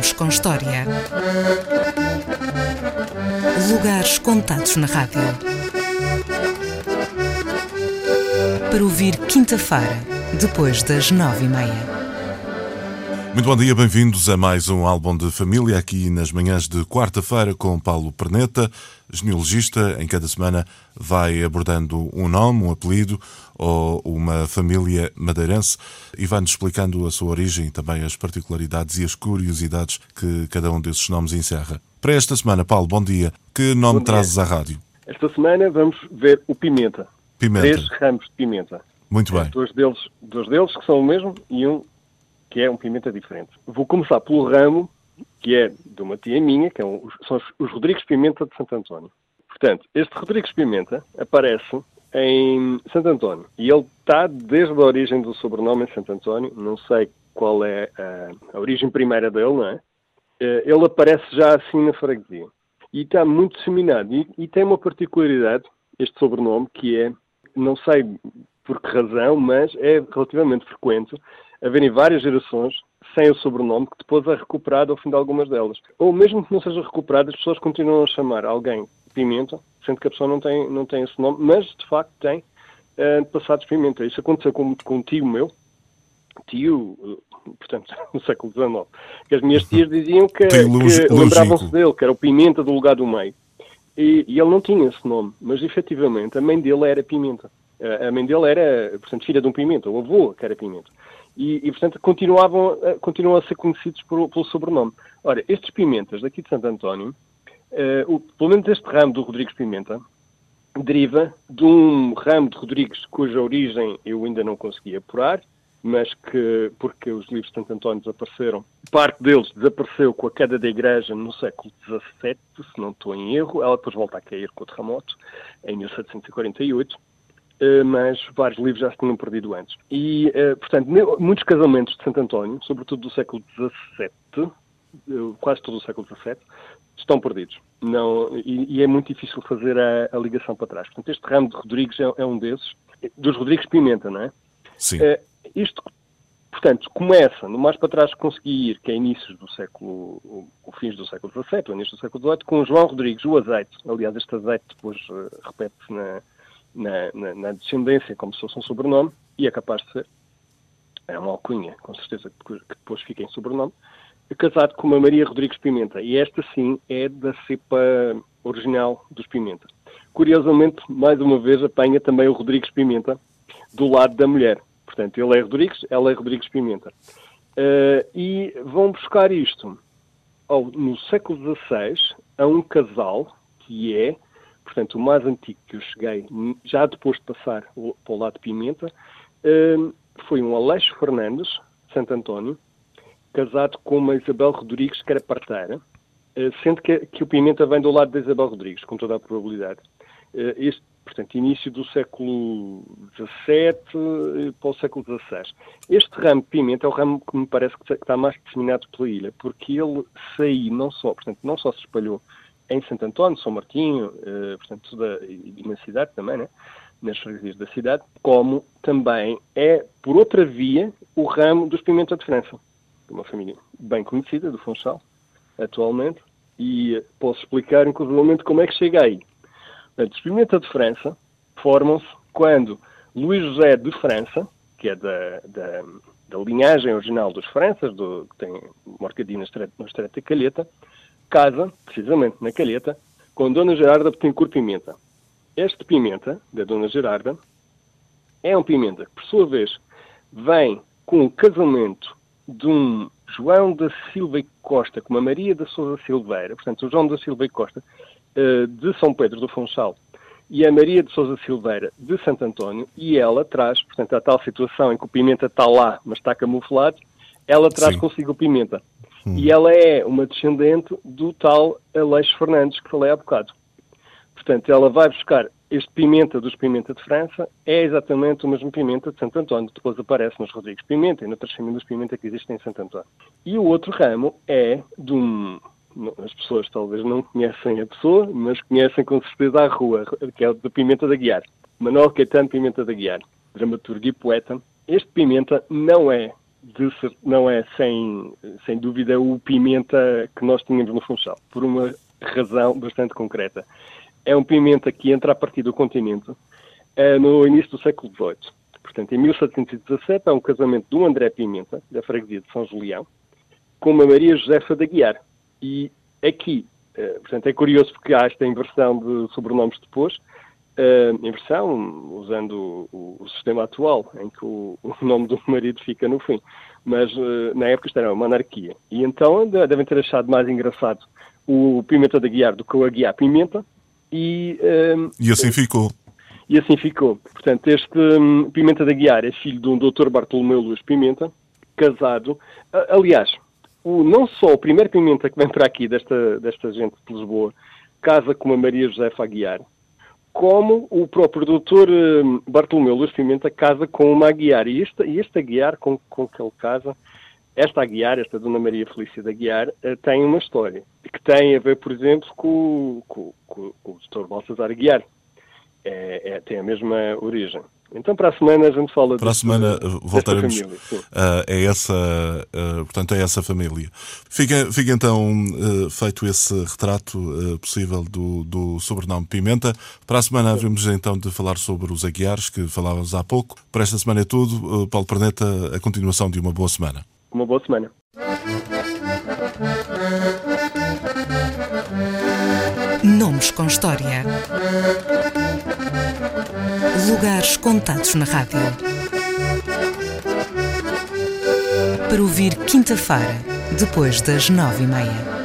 Com história. Lugares contados na rádio. Para ouvir quinta-feira, depois das nove e meia. Muito bom dia, bem-vindos a mais um álbum de família aqui nas manhãs de quarta-feira com Paulo Perneta, genealogista. Em cada semana vai abordando um nome, um apelido ou uma família madeirense e vai-nos explicando a sua origem e também as particularidades e as curiosidades que cada um desses nomes encerra. Para esta semana, Paulo, bom dia. Que nome trazes à rádio? Esta semana vamos ver o pimenta. Pimenta. Três ramos de pimenta. Muito bem. Dois deles, dois deles que são o mesmo e um que é um pimenta diferente. Vou começar pelo ramo, que é de uma tia minha, que é um, são os, os Rodrigues Pimenta de Santo António. Portanto, este Rodrigues Pimenta aparece em Santo António e ele está desde a origem do sobrenome em Santo António, não sei qual é a, a origem primeira dele, não é? Eh, ele aparece já assim na freguesia e está muito disseminado e, e tem uma particularidade, este sobrenome, que é, não sei por que razão, mas é relativamente frequente haverem várias gerações sem o sobrenome que depois é recuperado ao fim de algumas delas. Ou mesmo que não seja recuperado, as pessoas continuam a chamar alguém Pimenta, sendo que a pessoa não tem, não tem esse nome, mas de facto tem uh, passados Pimenta. Isso aconteceu com, com um tio meu, tio, uh, portanto, no século XIX, que as minhas tias diziam que, que lembravam-se dele, que era o Pimenta do lugar do meio. E, e, ele não tinha esse nome, mas efetivamente a mãe dele era Pimenta. A mãe dele era, portanto, filha de um Pimenta, o avô que era Pimenta. E, e portanto, continuavam, continuam a ser conhecidos por, pelo sobrenome. Ora, estes pimentas daqui de Santo António, uh, o, pelo menos este ramo do Rodrigues Pimenta, deriva de um ramo de Rodrigues cuja origem eu ainda não consegui apurar, mas que, porque os livros de Santo António desapareceram, parte deles desapareceu com a queda da igreja no século XVII, se não estou em erro, ela depois volta a cair com o terremoto, em 1748, eh, mas vários livros já se tinham perdido antes. E, eh, portanto, muitos casamentos de Santo António, sobretudo do século XVII, eh, quase todo o século XVII, estão perdidos. Não, e, e é muito difícil fazer a, a, ligação para trás. Portanto, este ramo de Rodrigues é, é, um desses, dos Rodrigues Pimenta, não é? Sim. isto, portanto, começa, no mais para trás consegui ir, que é inícios do século, o fins do século XVII, o início do século XVIII, com João Rodrigues, o azeite. Aliás, este azeite depois uh, repete-se na na, na, na, descendência como se fosse um sobrenome, e é capaz de ser, é uma alcunha, com certeza, que depois fica em sobrenome, casado com uma Maria Rodrigues Pimenta. E esta, sim, é da cepa original dos Pimenta. Curiosamente, mais uma vez, apanha também o Rodrigues Pimenta do lado da mulher. Portanto, ele é Rodrigues, ela é Rodrigues Pimenta. Uh, e vão buscar isto ao, no século XVI a um casal que é portanto, o mais antigo que eu cheguei, já depois de passar para o lado de Pimenta, hum, foi um Aleixo Fernandes, Santo António, casado com uma Isabel Rodrigues, que era parteira, eh, sendo que, que o Pimenta vem do lado da Isabel Rodrigues, com toda a probabilidade. Eh, este, portanto, início do século XVII eh, para o século XVI. Este ramo de Pimenta é o ramo que me parece que está mais disseminado pela ilha, porque ele saiu não só, portanto, não só se espalhou em Santo António, São Martinho, eh, portanto, da, e na cidade também, né? nas freguesias da cidade, como também é, por outra via, o ramo dos Pimenta de França, uma família bem conhecida do Funchal, atualmente, e posso explicar, inclusive, como é que chega aí. Portanto, os Pimenta de França formam-se quando Luís José de França, que é da, da, da linhagem original dos Franças, do, que tem morcadinho na Estreita da Calheta, casa, precisamente na Calheta, com Dona Gerarda Betancourt Pimenta. Este pimenta, da Dona Gerarda, é um pimenta que, por sua vez, vem com o casamento de um João da Silva e Costa com uma Maria da Souza Silveira, portanto, o João da Silva e Costa, eh, de São Pedro do Funchal, e a Maria de Souza Silveira de Santo António, e ela traz, portanto, a tal situação em que o pimenta está lá, mas está camuflado, ela traz Sim. consigo o pimenta. Hum. E ela é uma descendente do tal Aleixo Fernandes que falei há bocado. Portanto, ela vai buscar este pimenta dos Pimenta de França, é exatamente o mesmo pimenta de Santo António, que depois aparece nos Rodrigues Pimenta e noutras famílias Pimenta que existem em Santo António. E o outro ramo é de um. As pessoas talvez não conhecem a pessoa, mas conhecem com certeza a rua, que é da Pimenta da Guiar. Manuel Caetano Pimenta da Guiar, dramaturgo e poeta. Este pimenta não é de, não é sem, sem dúvida o Pimenta que nós tínhamos no Funchal, por uma razão bastante concreta. É um Pimenta que entra a partir do continente uh, no início do século XVIII. Portanto, em 1717 há um casamento do André Pimenta, da freguesia de São Julião, com uma Maria Josefa da Guiar. E aqui, uh, portanto, é curioso porque há esta inversão de sobrenomes depois, uh, inversão usando o, o, sistema atual, em que o, o, nome do marido fica no fim. Mas uh, na época isto era uma monarquia. E então devem ter achado mais engraçado o Pimenta da Guiar do que o Aguiar Pimenta. E, uh, e assim ficou. E assim ficou. Portanto, este um, Pimenta da Guiar é filho de um doutor Bartolomeu Luís Pimenta, casado. aliás, o, não só o primeiro Pimenta que vem para aqui, desta, desta gente de Lisboa, casa com a Maria Josefa Aguiar, como o próprio doutor hum, Bartolomeu Luís Pimenta casa com uma Aguiar. E este, e este Aguiar com, com que ele casa, esta Aguiar, esta Dona Maria Felícia de Aguiar, eh, tem uma história que tem a ver, por exemplo, com, com, com, com o doutor Balsazar Aguiar. É, é, tem a mesma origem. Então, para a semana a gente fala Para a semana eh, voltaremos família, uh, a essa, uh, portanto, a essa família. Fica, fica então uh, feito esse retrato possível do, do sobrenome Pimenta. Para a semana havemos então de falar sobre os Aguiares, que falávamos há pouco. Para esta semana é tudo. Paulo Perneta, a continuação de uma boa semana. Uma boa semana. Nomes com História. Lugares contados na rádio. Para ouvir quinta-feira, depois das nove e meia.